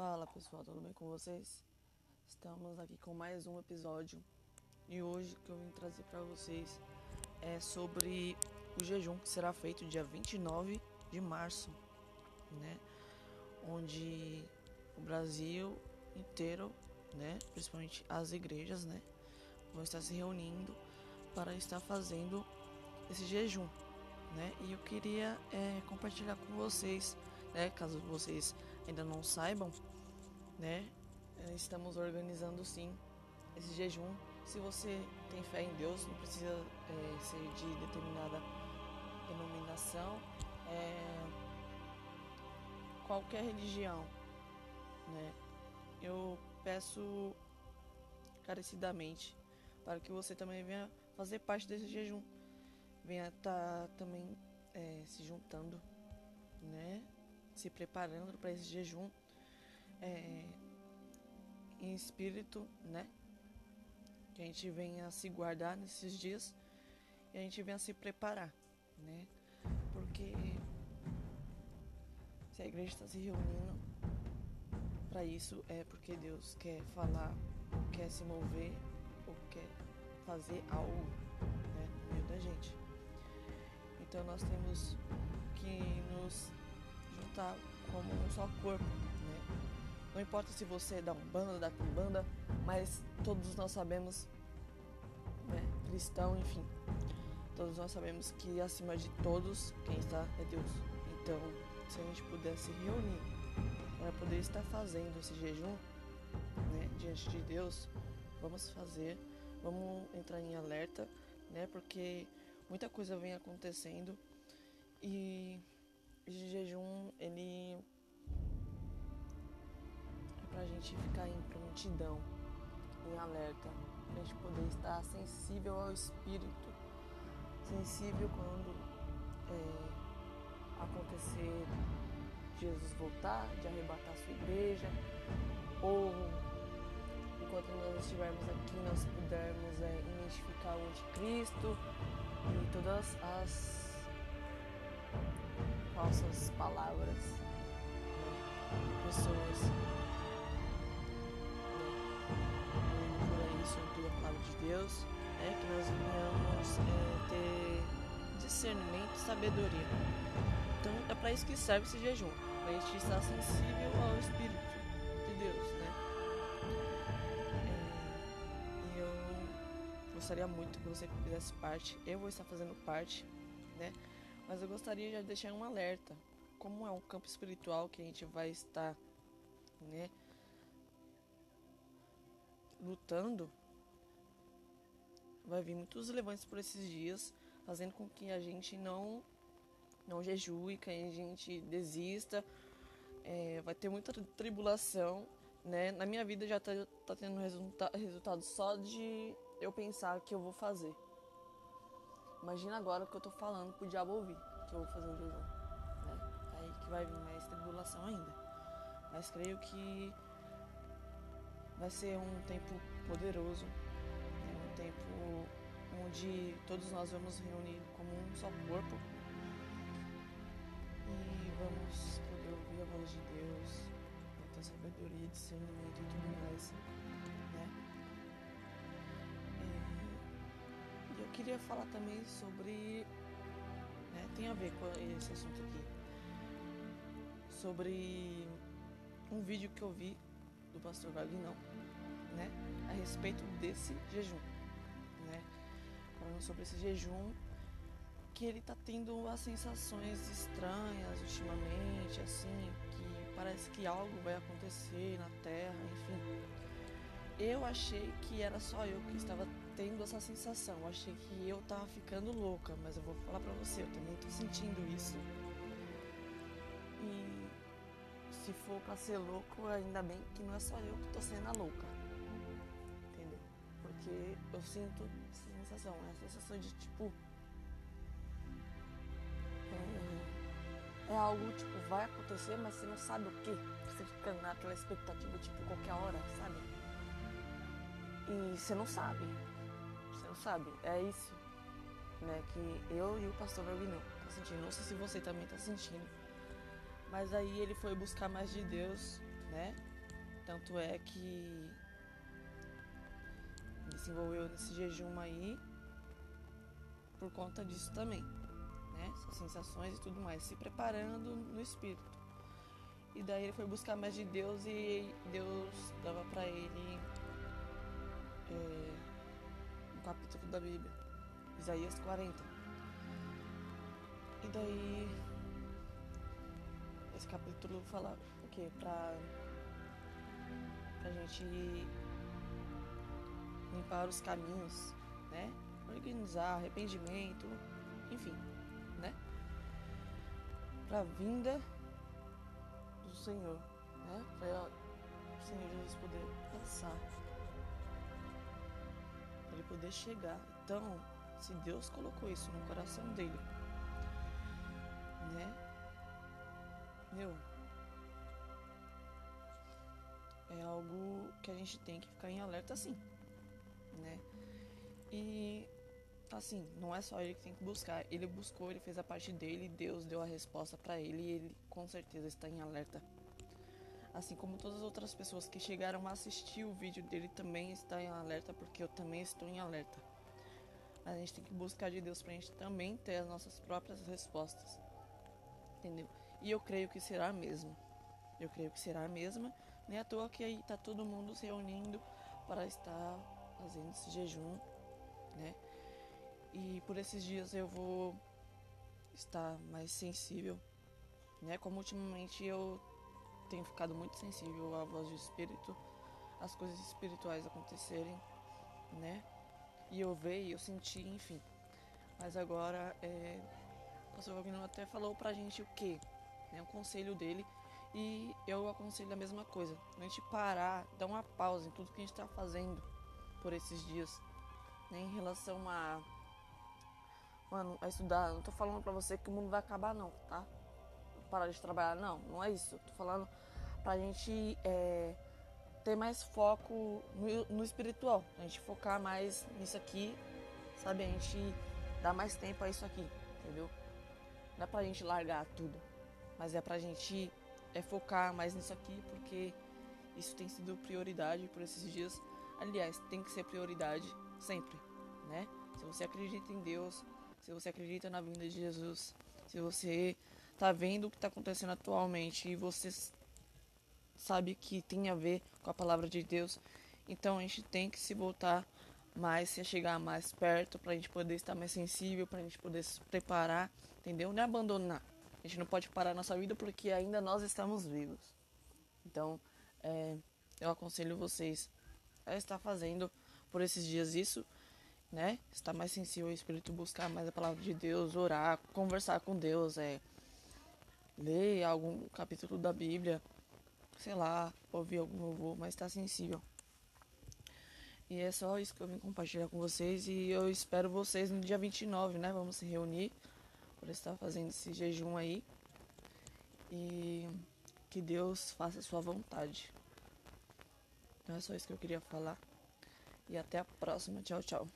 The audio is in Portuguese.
Fala pessoal, tudo bem com vocês? Estamos aqui com mais um episódio e hoje que eu vim trazer para vocês é sobre o jejum que será feito dia 29 de março, né? Onde o Brasil inteiro, né, principalmente as igrejas, né, vão estar se reunindo para estar fazendo esse jejum, né? E eu queria é, compartilhar com vocês, né, caso vocês ainda não saibam, né, é, estamos organizando sim esse jejum. Se você tem fé em Deus, não precisa é, ser de determinada denominação, é, qualquer religião, né? Eu peço carecidamente para que você também venha fazer parte desse jejum, venha estar tá também é, se juntando, né? Se preparando para esse jejum é, em espírito, né? Que a gente venha se guardar nesses dias e a gente venha se preparar, né? Porque se a igreja está se reunindo para isso é porque Deus quer falar, ou quer se mover, ou quer fazer algo né, no meio da gente. Então nós temos que nos juntar como um só corpo. Né? Não importa se você é da Umbanda, da Kimbanda, mas todos nós sabemos, né, cristão, enfim, todos nós sabemos que acima de todos quem está é Deus. Então, se a gente pudesse reunir para poder estar fazendo esse jejum né, diante de Deus, vamos fazer, vamos entrar em alerta, né, porque muita coisa vem acontecendo e esse jejum ele para a gente ficar em prontidão, em alerta, para a gente poder estar sensível ao Espírito, sensível quando é, acontecer Jesus voltar, de arrebatar sua igreja, ou enquanto nós estivermos aqui, nós pudermos é, identificar o anticristo e todas as falsas palavras né, de pessoas palavra de Deus, é que nós venhamos é, ter discernimento e sabedoria. Então é para isso que serve esse jejum para a gente estar sensível ao Espírito de Deus, né? É, e eu gostaria muito que você fizesse parte, eu vou estar fazendo parte, né? Mas eu gostaria de deixar um alerta, como é um campo espiritual que a gente vai estar, né? Lutando, vai vir muitos relevantes por esses dias, fazendo com que a gente não não jejue, que a gente desista. É, vai ter muita tribulação, né? Na minha vida já tá, tá tendo resulta resultado só de eu pensar que eu vou fazer. Imagina agora que eu tô falando pro diabo ouvir que eu vou fazer um jejum, né? Aí que vai vir mais tribulação ainda. Mas creio que vai ser um tempo poderoso, tempo onde todos nós vamos reunir como um só corpo e vamos poder ouvir a voz de Deus, ter sabedoria, discernimento e tudo mais, né? E eu queria falar também sobre, né, tem a ver com esse assunto aqui, sobre um vídeo que eu vi do pastor Galinão, né, a respeito desse jejum, falando sobre esse jejum que ele tá tendo as sensações estranhas ultimamente, assim, que parece que algo vai acontecer na Terra, enfim. Eu achei que era só eu que estava tendo essa sensação. Eu achei que eu tava ficando louca, mas eu vou falar pra você, eu também tô sentindo isso. E se for pra ser louco, ainda bem que não é só eu que tô sendo a louca. Porque eu sinto essa sensação, é a sensação de tipo é algo, tipo, vai acontecer, mas você não sabe o que. Você fica naquela expectativa, tipo, qualquer hora, sabe? E você não sabe. Você não sabe. É isso, né, que eu e o pastor Belguinão tá sentindo. Não sei se você também tá sentindo. Mas aí ele foi buscar mais de Deus né? Tanto é que se envolveu nesse jejum aí por conta disso também, né? Sensações e tudo mais, se preparando no espírito. E daí ele foi buscar mais de Deus e Deus dava para ele é, um capítulo da Bíblia, Isaías 40. E daí esse capítulo fala o que? Pra, pra gente limpar os caminhos, né? Organizar, arrependimento, enfim, né? Pra vinda do Senhor, né? Para o Senhor Jesus poder passar, para ele poder chegar. Então, se Deus colocou isso no coração dele, né? Meu, é algo que a gente tem que ficar em alerta assim? E assim, não é só ele que tem que buscar. Ele buscou, ele fez a parte dele, Deus deu a resposta para ele e ele com certeza está em alerta. Assim como todas as outras pessoas que chegaram a assistir o vídeo dele também está em alerta, porque eu também estou em alerta. A gente tem que buscar de Deus pra gente também ter as nossas próprias respostas. Entendeu? E eu creio que será a mesma. Eu creio que será a mesma. Nem à toa que aí tá todo mundo se reunindo para estar fazendo esse jejum, né? E por esses dias eu vou estar mais sensível, né? Como ultimamente eu tenho ficado muito sensível à voz do espírito, às coisas espirituais acontecerem, né? E eu veio, eu senti, enfim. Mas agora, é, o pastor Wagner até falou pra gente o quê? Né, o conselho dele. E eu aconselho a mesma coisa. A gente parar, dar uma pausa em tudo que a gente está fazendo por esses dias. Né, em relação a a estudar. Não tô falando pra você que o mundo vai acabar, não, tá? Parar de trabalhar, não, não é isso. Tô falando pra gente é, ter mais foco no, no, espiritual. A gente focar mais nisso aqui, sabe? A gente dar mais tempo a isso aqui, entendeu? Não é pra gente largar tudo, mas é pra gente é, focar mais nisso aqui, porque isso tem sido prioridade por esses dias. Aliás, tem que ser prioridade sempre, né? Se você acredita em Deus, se você acredita na vinda de Jesus, se você tá vendo o que está acontecendo atualmente e você sabe que tem a ver com a palavra de Deus, então a gente tem que se voltar mais, se chegar mais perto para a gente poder estar mais sensível, para a gente poder se preparar, entendeu? Não é abandonar. A gente não pode parar nossa vida porque ainda nós estamos vivos. Então, é, eu aconselho vocês a estar fazendo por esses dias isso né? Estar mais sensível ao Espírito, buscar mais a palavra de Deus, orar, conversar com Deus, é ler algum capítulo da Bíblia, sei lá, ouvir algum louvor, mas estar sensível. E é só isso que eu vim compartilhar com vocês e eu espero vocês no dia 29, né? Vamos se reunir para estar fazendo esse jejum aí. E que Deus faça a sua vontade. Então é só isso que eu queria falar. E até a próxima. Tchau, tchau.